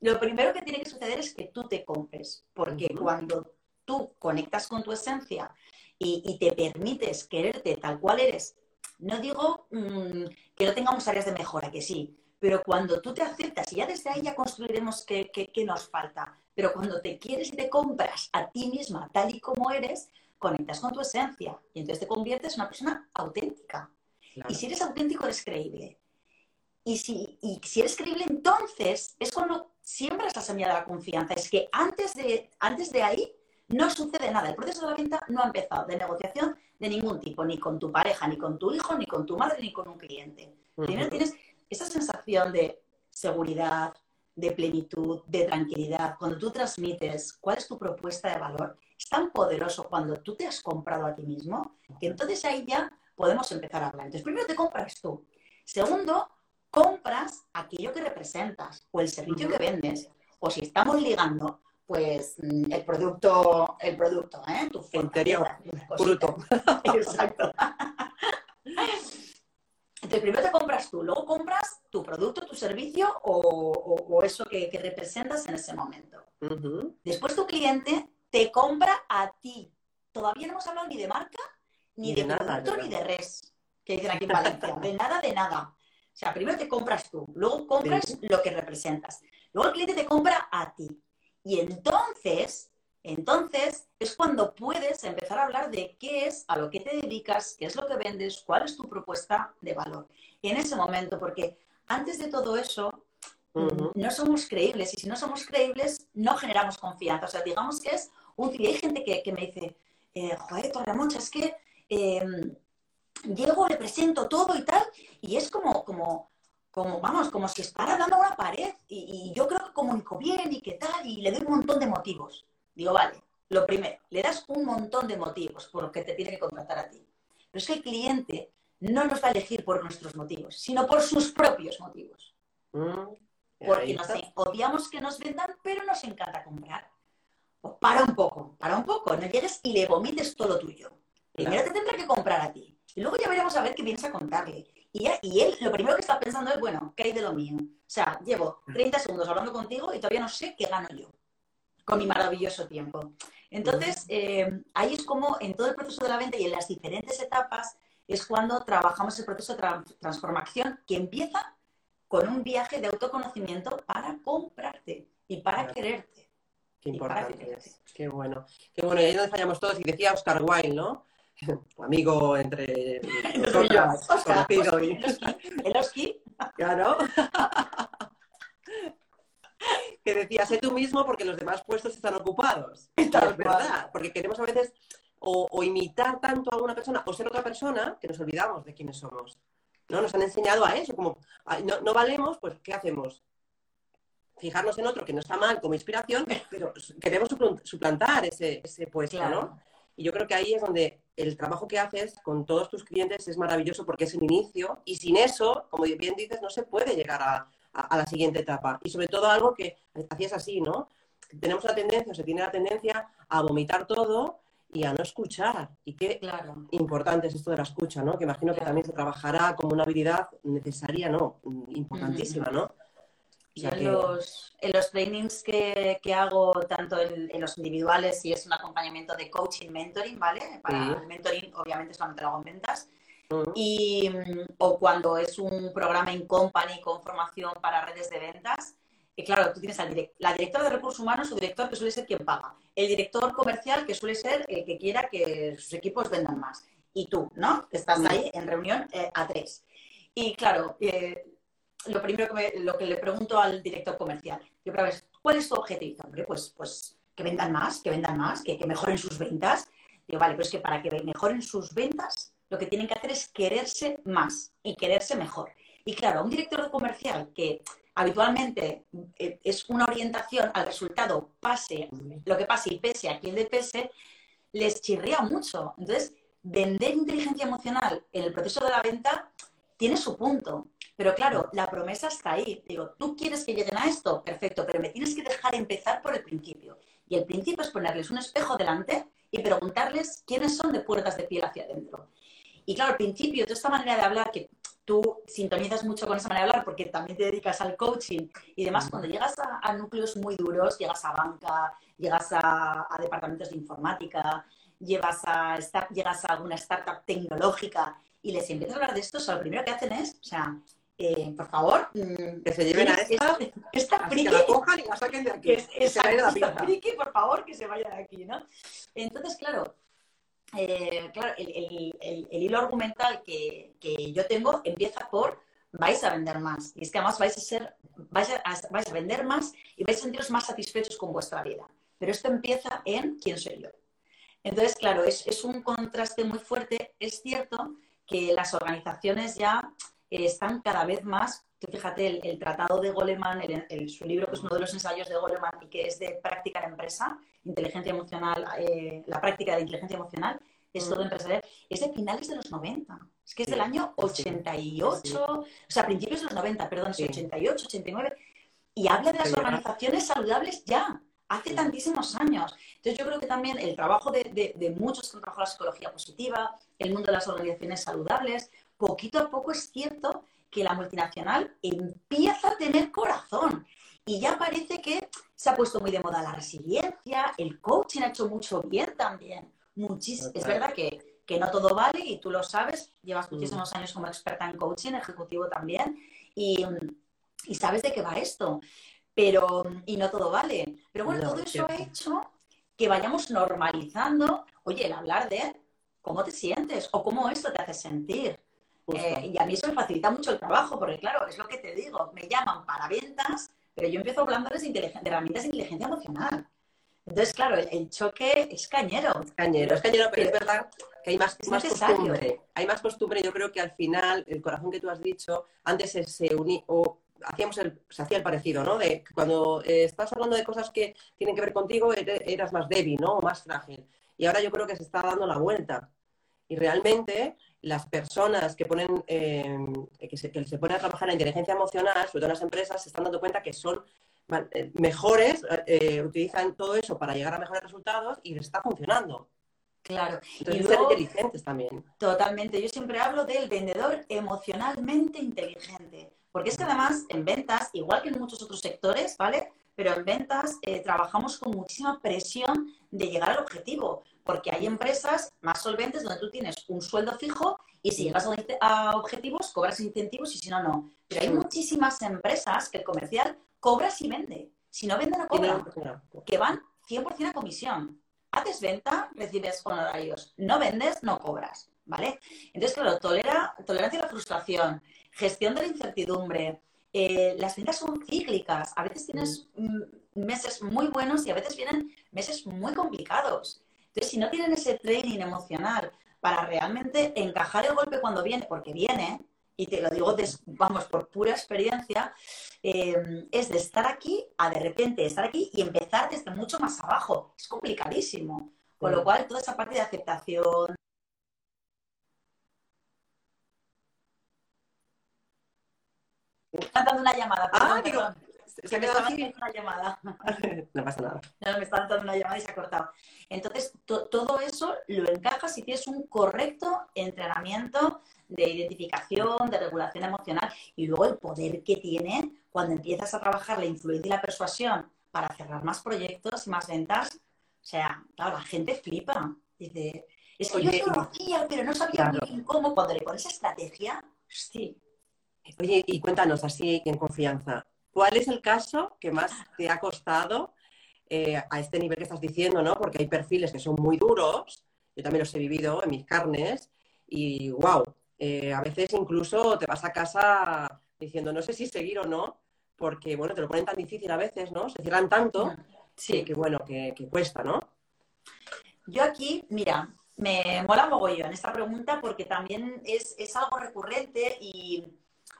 Lo primero que tiene que suceder es que tú te compres, porque cuando tú conectas con tu esencia y, te permites quererte tal cual eres, no digo mm, que no tengamos áreas de mejora, que sí, pero cuando tú te aceptas y ya desde ahí ya construiremos qué, nos falta, pero cuando te quieres y te compras a ti misma tal y como eres, conectas con tu esencia y entonces te conviertes en una persona auténtica. Y si eres auténtico, eres creíble. Y si, y si eres creíble, entonces es cuando siembras la semilla de la confianza. Es que antes de, antes de ahí no sucede nada. El proceso de la venta no ha empezado de negociación de ningún tipo, ni con tu pareja, ni con tu hijo, ni con tu madre, ni con un cliente. Primero tienes esa sensación de seguridad, de plenitud, de tranquilidad. Cuando tú transmites cuál es tu propuesta de valor, es tan poderoso cuando tú te has comprado a ti mismo que entonces ahí ya podemos empezar a hablar. Entonces, primero te compras tú. Segundo, compras aquello que representas o el servicio que vendes. O si estamos ligando, pues mm, el producto, el producto, ¿eh? Tu interior, bruto. Exacto. Entonces, primero te compras tú, luego compras tu producto, tu servicio o, eso que, representas en ese momento. Después tu cliente te compra a ti. Todavía no hemos hablado ni de marca, ni, de, producto, ni de res, que dicen aquí en Valencia. De nada, de nada. O sea, primero te compras tú, luego compras lo que representas. Luego el cliente te compra a ti. Y entonces, entonces es cuando puedes empezar a hablar de qué es, a lo que te dedicas, qué es lo que vendes, cuál es tu propuesta de valor. Y en ese momento, porque antes de todo eso, no somos creíbles y si no somos creíbles, no generamos confianza. O sea, digamos que es útil. Y hay gente que, me dice, eh, joder, Torremoncha, es que em, llego, le presento todo y tal, y es como, como, como, vamos, como si estara a una pared y, yo creo que comunico bien y qué tal, y le doy un montón de motivos. Digo, vale, lo primero, le das un montón de motivos por los que te tiene que contratar a ti. Pero es que el cliente no nos va a elegir por nuestros motivos, sino por sus propios motivos. Mm, Porque nos odiamos que nos vendan, pero nos encanta comprar. Pues para un poco, para un poco, no llegues y le vomites todo lo tuyo. Primero te tendrá que comprar a ti. Y luego ya veremos a ver qué vienes a contarle. Y, él lo primero que está pensando es, bueno, ¿qué hay de lo mío? O sea, llevo 30 segundos hablando contigo y todavía no sé qué gano yo con mi maravilloso tiempo. Entonces, eh, ahí es como en todo el proceso de la venta y en las diferentes etapas es cuando trabajamos el proceso de transformación que empieza con un viaje de autoconocimiento para comprarte y para quererte. Qué importante Qué bueno. Qué bueno. Y ahí donde fallamos todos. Y decía Oscar Wilde, ¿no? Amigo entre nosotras, conocido y... ¿El Oski? Claro. que decía, sé tú mismo porque los demás puestos están ocupados. Es verdad, porque queremos a veces o, imitar tanto a una persona o ser otra persona que nos olvidamos de quiénes somos. ¿no? Nos han enseñado a eso, como no, valemos, pues ¿qué hacemos? Fijarnos en otro que no está mal como inspiración, pero queremos suplantar ese, ese puesto, ¿no? Y yo creo que ahí es donde el trabajo que haces con todos tus clientes es maravilloso porque es el inicio y sin eso, como bien dices, no se puede llegar a, la siguiente etapa. Y sobre todo algo que hacías así, ¿no? Tenemos la tendencia, o se tiene la tendencia a vomitar todo y a no escuchar. Y qué claro. importante es esto de la escucha, ¿no? Que imagino que también se trabajará como una habilidad necesaria, ¿no? Importantísima, ¿no? Yo en, los, en los trainings que, que hago, tanto en, los individuales, y es un acompañamiento de coaching, mentoring, ¿vale? Para el mentoring, obviamente, solamente lo hago en ventas. Y, o cuando es un programa in company con formación para redes de ventas, y claro, tú tienes al la directora de recursos humanos, su director, que suele ser quien paga. El director comercial, que suele ser el que quiera que sus equipos vendan más. y tú, ¿no? Estás mm. ahí en reunión eh, a tres. Y claro, eh, lo primero que, lo que le pregunto al director comercial, yo, ¿cuál es tu objetivo? Hombre, pues, pues que vendan más, que vendan más, que, que mejoren sus ventas. Digo, vale, pues que para que mejoren sus ventas, lo que tienen que hacer es quererse más y quererse mejor. Y claro, un director comercial que habitualmente eh, es una orientación al resultado, pase lo que pase y pese a quien le pese, les chirría mucho. Entonces, vender inteligencia emocional en el proceso de la venta tiene su punto. Pero claro, la promesa está ahí. Digo, tú quieres que lleguen a esto, perfecto, pero me tienes que dejar empezar por el principio. Y el principio es ponerles un espejo delante y preguntarles quiénes son de puertas de piel hacia adentro. Y claro, al principio, toda esta manera de hablar, que tú sintonizas mucho con esa manera de hablar porque también te dedicas al coaching y demás, cuando llegas a, núcleos muy duros, llegas a banca, llegas a, departamentos de informática, llegas a, llegas a alguna startup tecnológica y les empiezas a hablar de esto, lo primero que hacen es, o sea, eh, por favor, mm, que se lleven a esta, esta friki, que la cojan y la saquen de aquí. Que, se vaya de la friki, por favor, que se vaya de aquí, ¿no? Entonces, claro, eh, claro, el, hilo argumental que, yo tengo empieza por vais a vender más. Y es que además vais a ser, vais a, vender más y vais a sentiros más satisfechos con vuestra vida. Pero esto empieza en quién soy yo. Entonces, claro, es, un contraste muy fuerte. Es cierto que las organizaciones ya están cada vez más, fíjate, el, tratado de Goleman, su libro que es uno de los ensayos de Goleman y que es de práctica en empresa, inteligencia emocional, eh, la práctica de inteligencia emocional, es todo empresarial, es de finales de los 90. Es que es del año 88, o sea, principios de los 90, perdón, es 88, 89. Y habla de las organizaciones saludables ya, hace tantísimos años. Entonces yo creo que también el trabajo de, de, muchos que han trabajado la psicología positiva, el mundo de las organizaciones saludables, poquito a poco es cierto que la multinacional empieza a tener corazón. Y ya parece que se ha puesto muy de moda la resiliencia, el coaching ha hecho mucho bien también. Muchis es verdad que, no todo vale y tú lo sabes, llevas mm. muchísimos años como experta en coaching, ejecutivo también, y, sabes de qué va esto, pero y no todo vale. Pero bueno, todo eso ha hecho que vayamos normalizando, oye, el hablar de cómo te sientes o cómo esto te hace sentir. Eh, y a mí eso me facilita mucho el trabajo, porque claro, es lo que te digo, me llaman para ventas, pero yo empiezo hablándoles de, de herramientas de inteligencia emocional. Entonces, claro, el, choque es cañero. Es cañero, es cañero, pero es verdad que hay más, más costumbre. Hay más costumbre. Yo creo que al final, el corazón que tú has dicho, antes se, unía o hacíamos el, se hacía el parecido, ¿no? De cuando eh, estás hablando de cosas que tienen que ver contigo, eras más débil, ¿no? O más frágil. Y ahora yo creo que se está dando la vuelta. Y realmente las personas que ponen eh, que, se, que se ponen a trabajar en inteligencia emocional, sobre todo en las empresas, se están dando cuenta que son eh, mejores, eh, utilizan todo eso para llegar a mejores resultados y les está funcionando. Claro. y ser inteligentes también. Totalmente. Yo siempre hablo del vendedor emocionalmente inteligente. Porque es que además en ventas, igual que en muchos otros sectores, ¿vale? Pero en ventas eh, trabajamos con muchísima presión de llegar al objetivo. Porque hay empresas más solventes donde tú tienes un sueldo fijo y si llegas a objetivos, cobras incentivos y si no, no. Pero hay muchísimas empresas que el comercial cobra si vende. Si no vende, no cobra. Que van 100% a comisión. Haces venta, recibes honorarios. No vendes, no cobras. ¿Vale? Entonces, claro, tolera, tolerancia a la frustración, gestión de la incertidumbre. Eh, las ventas son cíclicas. A veces tienes mm, meses muy buenos y a veces vienen meses muy complicados. Entonces, si no tienen ese training emocional para realmente encajar el golpe cuando viene, porque viene, y te lo digo, vamos, por pura experiencia, eh, es de estar aquí a de repente estar aquí y empezar desde mucho más abajo. Es complicadísimo. Con lo cual, toda esa parte de aceptación, están dando una llamada. ah, se me está dando una llamada. no pasa nada. No, me están dando una llamada y se ha cortado. Entonces, todo eso lo encajas si tienes un correcto entrenamiento de identificación, de regulación emocional y luego el poder que tiene cuando empiezas a trabajar la influencia y la persuasión para cerrar más proyectos y más ventas. O sea, claro, la gente flipa. Dice, es que yo conocía, pero no sabía muy bien cómo. Cuando le pones estrategia, sí. Oye, y cuéntanos así en confianza, ¿cuál es el caso que más te ha costado eh, a este nivel que estás diciendo, ¿no? Porque hay perfiles que son muy duros, yo también los he vivido en mis carnes, y wow, eh, a veces incluso te vas a casa diciendo no sé si seguir o no, porque bueno, te lo ponen tan difícil a veces, ¿no? Se cierran tanto sí. que, bueno, que, cuesta, ¿no? Yo aquí, mira, me mola mogollón esta pregunta porque también es, es, algo recurrente y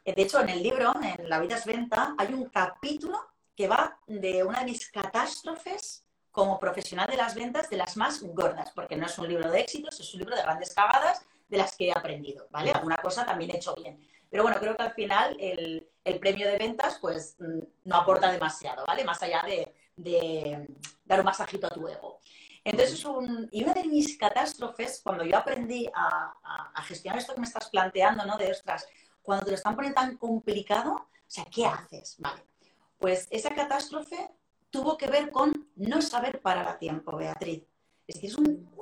de hecho en el libro, en La vida es venta, hay un capítulo que va de una de mis catástrofes como profesional de las ventas de las más gordas, porque no es un libro de éxitos, es un libro de grandes cagadas de las que he aprendido, ¿vale? Alguna cosa también he hecho bien. Pero bueno, creo que al final el, premio de ventas pues mm, no aporta demasiado, ¿vale? Más allá de, dar un masajito a tu ego. Entonces, un, y una de mis catástrofes, cuando yo aprendí a, a, gestionar esto que me estás planteando, ¿no? De, ostras, cuando te lo están poniendo tan complicado, o sea, ¿qué haces? Vale. Pues esa catástrofe tuvo que ver con no saber parar a tiempo, Beatriz. Es decir,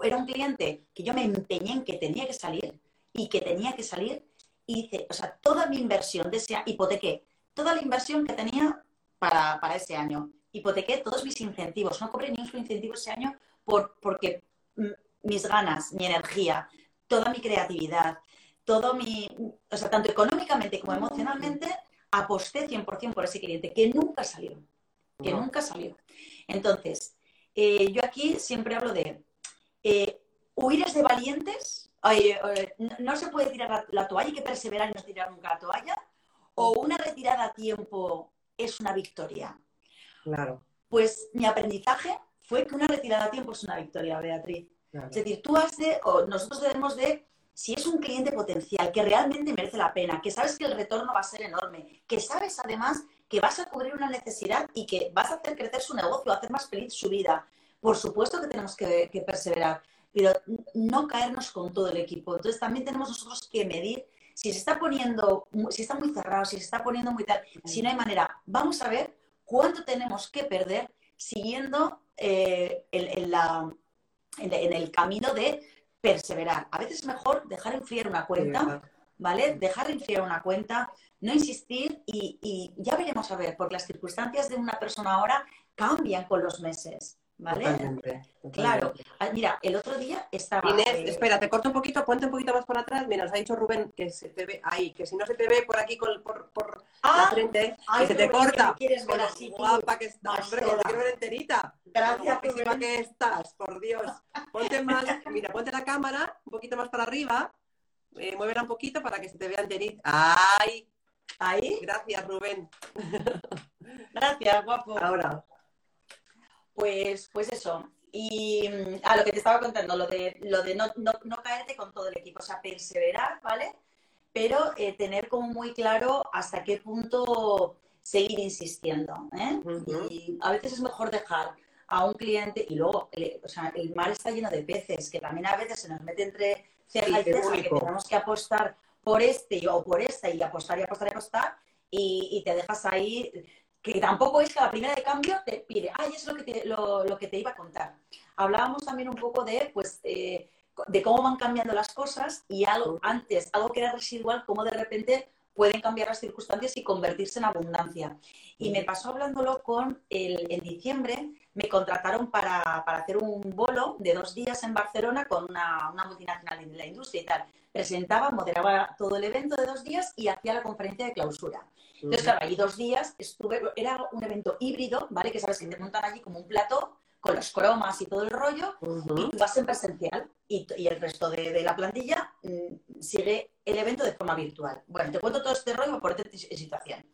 era un cliente que yo me empeñé en que tenía que salir y que tenía que salir hice, o sea, toda mi inversión de ese hipotequé, toda la inversión que tenía para, ese año, hipotequé todos mis incentivos, no cobré ni un solo incentivo ese año por, porque mis ganas, mi energía, toda mi creatividad, todo mi, o sea, tanto económicamente como emocionalmente, aposté 100% por ese cliente, que nunca salió, que nunca salió. Entonces, eh, yo aquí siempre hablo de eh, huir es de valientes, eh, no, se puede tirar la, toalla, hay que perseverar y no tirar nunca la toalla, o una retirada a tiempo es una victoria. Claro. Pues mi aprendizaje fue que una retirada a tiempo es una victoria, Beatriz. Es decir, tú has de, o nosotros debemos de, si es un cliente potencial que realmente merece la pena, que sabes que el retorno va a ser enorme, que sabes además que vas a cubrir una necesidad y que vas a hacer crecer su negocio, hacer más feliz su vida. Por supuesto que tenemos que, perseverar, pero no caernos con todo el equipo. Entonces también tenemos nosotros que medir si se está poniendo, si está muy cerrado, si se está poniendo muy tal, si no hay manera. Vamos a ver cuánto tenemos que perder siguiendo eh, en, en, el camino de perseverar. A veces es mejor dejar enfriar una cuenta, ¿vale? Dejar enfriar una cuenta, no insistir y, ya veremos a ver, porque las circunstancias de una persona ahora cambian con los meses. ¿Vale? Claro. Ah, mira, el otro día estaba. Inés, eh, espera, te corto un poquito, ponte un poquito más por atrás. Mira, nos ha dicho Rubén que se te ve ahí, que si no se te ve por aquí por, por la ah, frente, que se te corta. quieres ver así, guapa que estás, hombre, que te quiero ver enterita. Gracias, que estás, por Dios. Ponte más, mira, ponte la cámara un poquito más para arriba, eh, muévela un poquito para que se te vea enterita. ¡Ay! Ahí. Gracias, Rubén. Gracias, guapo. Ahora. Pues, pues eso. Y mm, a lo que te estaba contando, lo de, lo de no, no, caerte con todo el equipo, o sea, perseverar, ¿vale? Pero eh, tener como muy claro hasta qué punto seguir insistiendo. ¿eh? Y a veces es mejor dejar a un cliente y luego, o sea, el mar está lleno de peces, que también a veces se nos mete entre ceja y ceja, que tenemos que apostar por este o por esta y apostar y apostar y apostar y, te dejas ahí, que tampoco es que la primera de cambio te pide, ay, es lo que te, lo, que te iba a contar. Hablábamos también un poco de, pues, eh, de cómo van cambiando las cosas y algo antes, algo que era residual, cómo de repente pueden cambiar las circunstancias y convertirse en abundancia. Y me pasó hablándolo con el, en diciembre, me contrataron para, para, hacer un bolo de dos días en Barcelona con una, una multinacional de la industria y tal presentaba, moderaba todo el evento de dos días y hacía la conferencia de clausura. Entonces, claro, ahí dos días estuve, era un evento híbrido, ¿vale? Que sabes que te montan allí como un plato con los cromas y todo el rollo, y tú vas en presencial y, el resto de, la plantilla mm, sigue el evento de forma virtual. Bueno, te cuento todo este rollo por esta situación.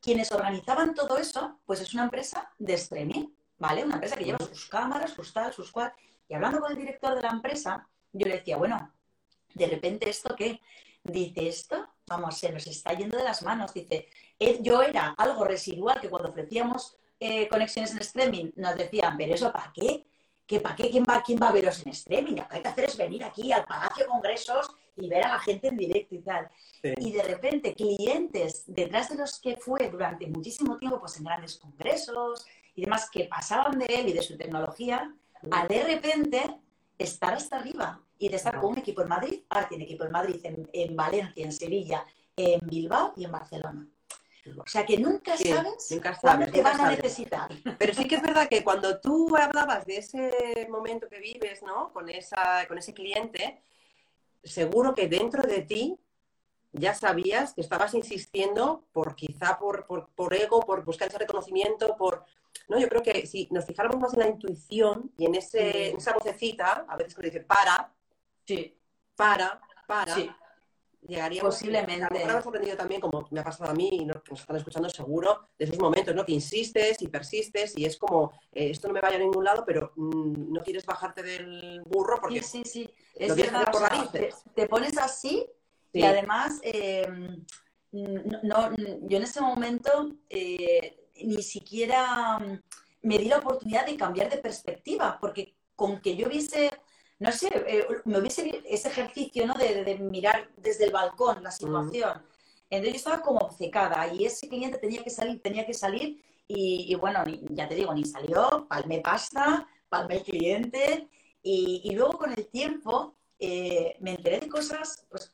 Quienes organizaban todo eso, pues es una empresa de streaming, ¿vale? Una empresa que lleva sus cámaras, sus tal, sus cual. Y hablando con el director de la empresa, yo le decía, bueno, de repente esto qué? Dice esto, vamos, se nos está yendo de las manos. Dice, eh, yo era algo residual que cuando ofrecíamos eh, conexiones en streaming nos decían, pero eso para qué? ¿Que para qué? ¿Quién va, ¿Quién va a veros en streaming? Lo que hay que hacer es venir aquí al Palacio de Congresos y ver a la gente en directo y tal. Y de repente, clientes detrás de los que fue durante muchísimo tiempo, pues en grandes congresos y demás, que pasaban de él y de su tecnología, a de repente estar hasta arriba y de estar con un equipo en Madrid, ahora tiene equipo en Madrid, en, Valencia, en Sevilla, en Bilbao y en Barcelona. O sea que nunca sabes nunca cuándo te van a necesitar. Pero sí que es verdad que cuando tú hablabas de ese momento que vives, ¿no? Con, esa, con ese cliente, seguro que dentro de ti ya sabías que estabas insistiendo por quizá por, por, ego, por buscar ese reconocimiento, por... No, yo creo que si nos fijáramos más en la intuición y en, ese, en esa vocecita, a veces que dice para, sí. para, para, sí llegaríamos. Posiblemente. A lo sorprendido también, como me ha pasado a mí y nos están escuchando seguro, de esos momentos, ¿no? Que insistes y persistes y es como, eh, esto no me vaya a ningún lado, pero mm, no quieres bajarte del burro porque. Sí, sí, sí. Es verdad, te, pones así y además, eh, no, yo en ese momento eh, ni siquiera mm, me di la oportunidad de cambiar de perspectiva, porque con que yo hubiese no sé, eh, me hubiese ese ejercicio, ¿no? De, mirar desde el balcón la situación. Entonces yo estaba como obcecada y ese cliente tenía que salir, tenía que salir y, bueno, ya te digo, ni salió, palmé pasta, palmé cliente y, luego con el tiempo eh, me enteré de cosas, pues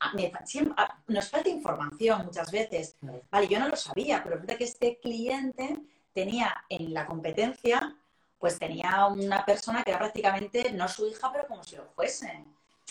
nos falta información muchas veces. Vale, yo no lo sabía, pero resulta que este cliente tenía en la competencia pues tenía una persona que era prácticamente no su hija, pero como si lo fuese.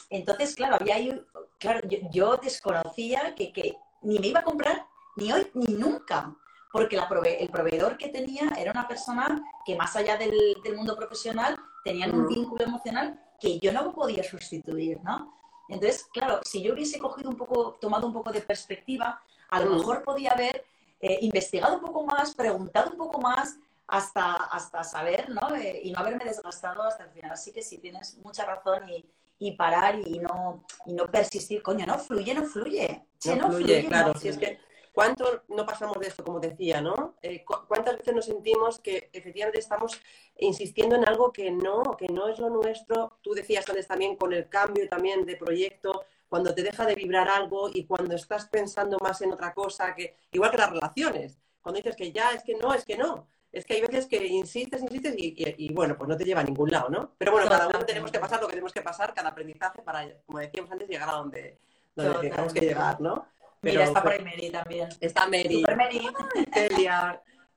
Entonces, claro, había ahí, claro, yo, desconocía que, ni me iba a comprar ni hoy ni nunca, porque la el proveedor que tenía era una persona que más allá del, mundo profesional tenían un vínculo emocional que yo no podía sustituir, ¿no? Entonces, claro, si yo hubiese cogido un poco, tomado un poco de perspectiva, a lo mejor podía haber eh, investigado un poco más, preguntado un poco más, hasta, hasta saber, ¿no? Eh, y no haberme desgastado hasta el final. Así que sí, tienes mucha razón y, y parar y no, y no persistir. Coño, no fluye, no fluye. no, fluye, claro. Si es que, ¿cuánto no pasamos de esto, como decía, ¿no? Eh, ¿Cuántas veces nos sentimos que efectivamente estamos insistiendo en algo que no, que no es lo nuestro? Tú decías antes también con el cambio también de proyecto, cuando te deja de vibrar algo y cuando estás pensando más en otra cosa, que igual que las relaciones. Cuando dices que ya, es que no, es que no es que hay veces que insistes, insistes y, bueno, pues no te lleva a ningún lado, ¿no? Pero bueno, cada uno tenemos que pasar lo que tenemos que pasar, cada aprendizaje para, como decíamos antes, llegar a donde, donde tenemos que llegar, ¿no? Mira, está por ahí Mary también. Está Mary. Super Mary.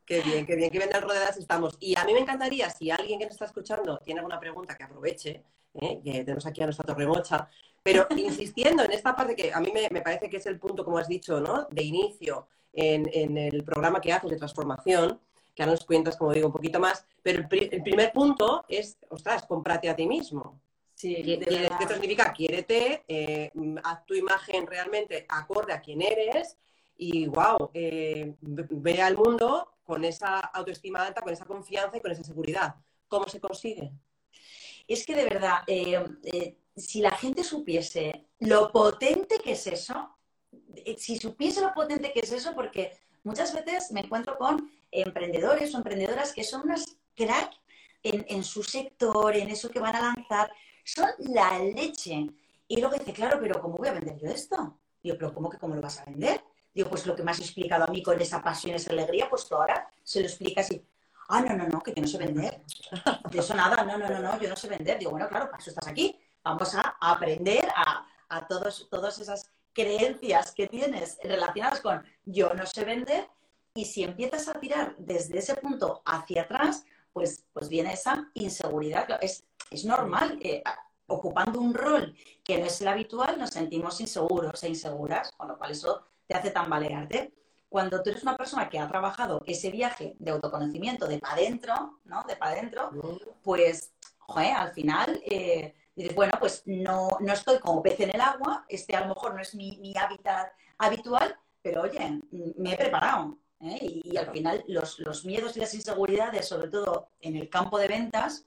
Qué bien, qué bien, qué bien de rodeadas estamos. Y a mí me encantaría, si alguien que nos está escuchando tiene alguna pregunta, que aproveche, ¿eh? que tenemos aquí a nuestra torremocha, pero insistiendo en esta parte que a mí me, parece que es el punto, como has dicho, ¿no? de inicio en, en el programa que haces de transformación, que ahora nos cuentas, como digo, un poquito más, pero el, primer punto es, ostras, cómprate a ti mismo. Sí, ¿Qué, esto significa? Quiérete, eh, haz tu imagen realmente acorde a quién eres y, wow, eh, ve al mundo con esa autoestima alta, con esa confianza y con esa seguridad. ¿Cómo se consigue? Es que de verdad, eh, si la gente supiese lo potente que es eso, si supiese lo potente que es eso, porque muchas veces me encuentro con emprendedores o emprendedoras que son unas crack en, su sector, en eso que van a lanzar, son la leche. Y luego dice, claro, pero ¿cómo voy a vender yo esto? Digo, pero ¿cómo que cómo lo vas a vender? Digo, pues lo que me has explicado a mí con esa pasión, esa alegría, pues tú ahora se lo explicas y, ah, no, no, no, que yo no sé vender. De eso nada, no, no, no, no, yo no sé vender. Digo, bueno, claro, para eso estás aquí. Vamos a aprender a, a todos, todas esas creencias que tienes relacionadas con yo no sé vender y si empiezas a tirar desde ese punto hacia atrás, pues, pues viene esa inseguridad. Es, es normal, ocupando un rol que no es el habitual, nos sentimos inseguros e inseguras, con lo cual eso te hace tambalearte. Cuando tú eres una persona que ha trabajado ese viaje de autoconocimiento de para adentro, ¿no? De para adentro, pues, al final eh, dices, bueno, pues no, no estoy como pez en el agua, este a lo mejor no es mi, mi hábitat habitual, pero oye, me he preparado, ¿eh? Y, al final los, miedos y las inseguridades, sobre todo en el campo de ventas,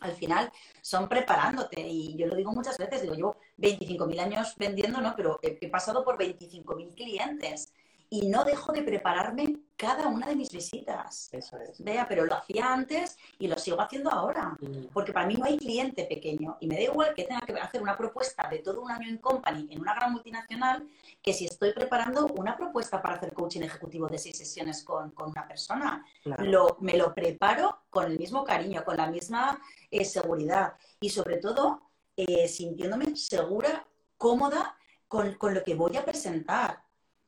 al final son preparándote. Y yo lo digo muchas veces, digo, llevo 25.000 años vendiendo, ¿no? Pero he, pasado por 25.000 clientes y no dejo de prepararme cada una de mis visitas. Eso es. Vea, pero lo hacía antes y lo sigo haciendo ahora. Mm. Porque para mí no hay cliente pequeño y me da igual que tenga que hacer una propuesta de todo un año en company en una gran multinacional que si estoy preparando una propuesta para hacer coaching ejecutivo de seis sesiones con, una persona. Lo, me lo preparo con el mismo cariño, con la misma eh, seguridad y sobre todo eh, sintiéndome segura, cómoda con, con lo que voy a presentar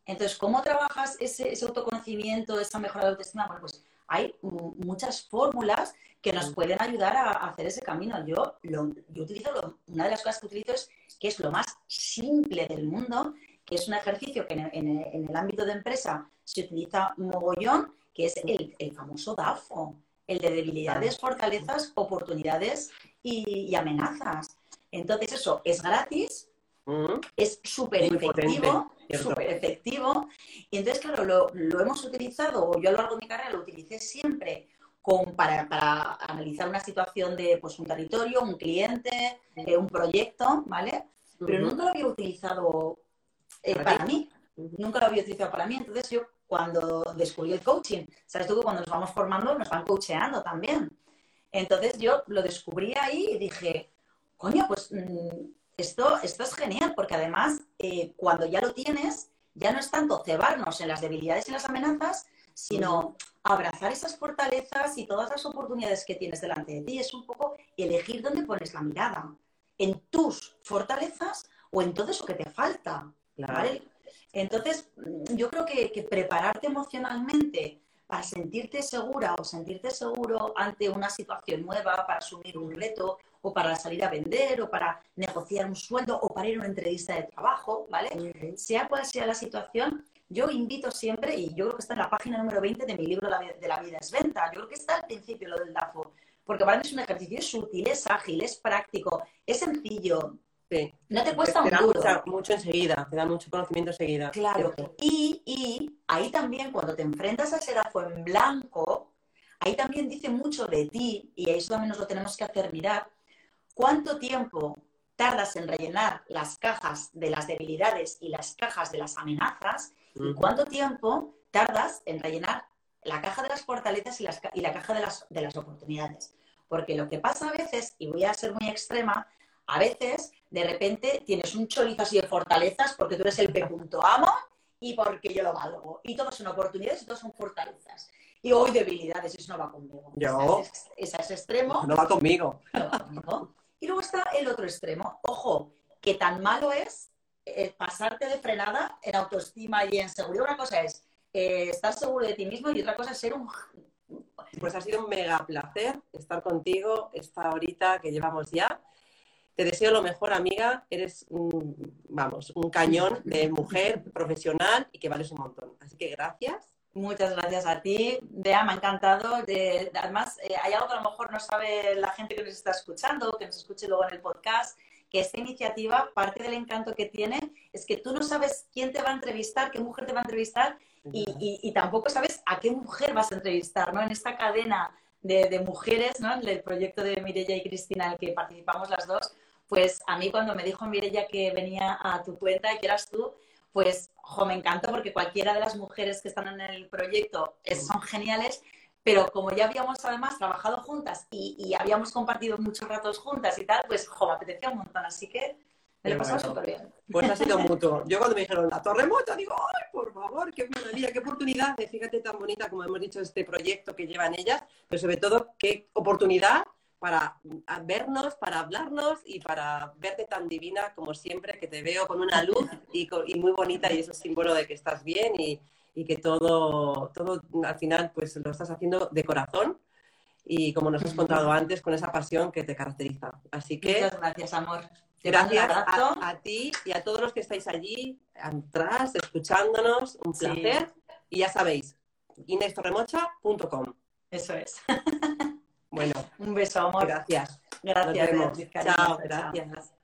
entonces, ¿cómo trabajas ese, autoconocimiento, esa mejora de autoestima? Bueno, pues hay muchas fórmulas que nos pueden ayudar a, hacer ese camino. Yo, yo utilizo, una de las cosas que utilizo es que es lo más simple del mundo, que es un ejercicio que en, el ámbito de empresa se utiliza mogollón, que es el, famoso DAFO, el de debilidades, fortalezas, oportunidades y, amenazas. Entonces eso es gratis, es súper efectivo, súper efectivo. Y entonces, claro, lo, lo, hemos utilizado, yo a lo largo de mi carrera lo utilicé siempre para, analizar una situación de pues, un territorio, un cliente, eh, un proyecto, ¿vale? Pero nunca lo había utilizado eh, para mí, nunca lo había utilizado para mí. Entonces yo cuando descubrí el coaching, sabes tú que cuando nos vamos formando nos van coacheando también. Entonces yo lo descubrí ahí y dije, coño, pues mm, esto, esto es genial, porque además eh, cuando ya lo tienes, ya no es tanto cebarnos en las debilidades y las amenazas, sino abrazar esas fortalezas y todas las oportunidades que tienes delante de ti. Es un poco elegir dónde pones la mirada, en tus fortalezas o en todo eso que te falta. Entonces, yo creo que, prepararte emocionalmente para sentirte segura o sentirte seguro ante una situación nueva, para asumir un reto o para salir a vender o para negociar un sueldo o para ir a una entrevista de trabajo, ¿vale? Sea cual sea la situación, yo invito siempre, y yo creo que está en la página número 20 de mi libro de la vida es venta, yo creo que está al principio lo del DAFO, porque para mí es un ejercicio sutil, es ágil, es práctico, es sencillo. No te cuesta un duro. mucho enseguida, te da mucho conocimiento enseguida. Claro. Y, y ahí también, cuando te enfrentas a ese DAFO en blanco, ahí también dice mucho de ti, y eso también nos lo tenemos que hacer mirar, cuánto tiempo tardas en rellenar las cajas de las debilidades y las cajas de las amenazas ¿Y cuánto tiempo tardas en rellenar la caja de las fortalezas y, la caja de las, de las oportunidades? Porque lo que pasa a veces, y voy a ser muy extrema, a veces de repente tienes un chorizo así de fortalezas porque tú eres el P. amo y porque yo lo valgo. Y todas son oportunidades y todas son fortalezas. Y hoy debilidades, eso no va conmigo. Yo. Ese es, extremo. No va conmigo. No va conmigo. Y luego está el otro extremo. Ojo, que tan malo es eh, pasarte de frenada en autoestima y en seguridad. Una cosa es eh, estar seguro de ti mismo y otra cosa es ser un... Pues ha sido un mega placer estar contigo esta horita que llevamos ya. Te deseo lo mejor, amiga. Eres, un, vamos, un cañón de mujer profesional y que vales un montón. Así que gracias. Muchas gracias a ti, Bea, me ha encantado. además, eh, hay algo que a lo mejor no sabe la gente que nos está escuchando, que nos escuche luego en el podcast, que esta iniciativa, parte del encanto que tiene, es que tú no sabes quién te va a entrevistar, qué mujer te va a entrevistar y, tampoco sabes a qué mujer vas a entrevistar, ¿no? En esta cadena de, mujeres, ¿no? En el proyecto de Mirella y Cristina, en el que participamos las dos, pues a mí cuando me dijo Mirella que venía a tu cuenta y que eras tú, pues me encantó porque cualquiera de las mujeres que están en el proyecto son geniales, pero como ya habíamos además trabajado juntas y, habíamos compartido muchos ratos juntas y tal, pues jo, me apetecía un montón, así que me lo he pasado súper bien. Pues ha sido mutuo. Yo cuando me dijeron la torre digo, ¡ay, por favor, qué maravilla, qué oportunidad! Fíjate tan bonita como hemos dicho este proyecto que llevan ellas, pero sobre todo qué oportunidad para vernos, para hablarnos y para verte tan divina como siempre, que te veo con una luz y, y muy bonita y es un símbolo de que estás bien y, y que todo, todo al final pues lo estás haciendo de corazón y como nos has contado antes, con esa pasión que te caracteriza. Así que... Muchas gracias, amor. Gracias a, ti y a todos los que estáis allí, atrás, escuchándonos. Un placer. Y ya sabéis, inestorremocha.com. Eso es. Bueno. Un beso, amor. Gracias. Gracias. Chao, gracias.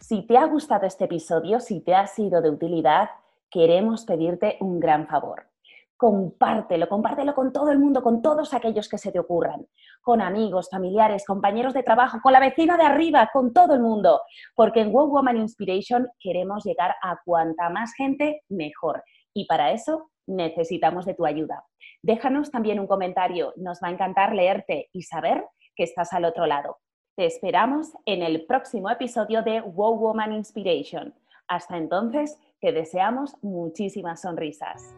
Si te ha gustado este episodio, si te ha sido de utilidad, queremos pedirte un gran favor. Compártelo, compártelo con todo el mundo, con todos aquellos que se te ocurran, con amigos, familiares, compañeros de trabajo, con la vecina de arriba, con todo el mundo, porque en Wow Woman Inspiration queremos llegar a cuanta más gente mejor y para eso necesitamos de tu ayuda. Déjanos también un comentario, nos va a encantar leerte y saber que estás al otro lado. Te esperamos en el próximo episodio de Wow Woman Inspiration. Hasta entonces, te deseamos muchísimas sonrisas.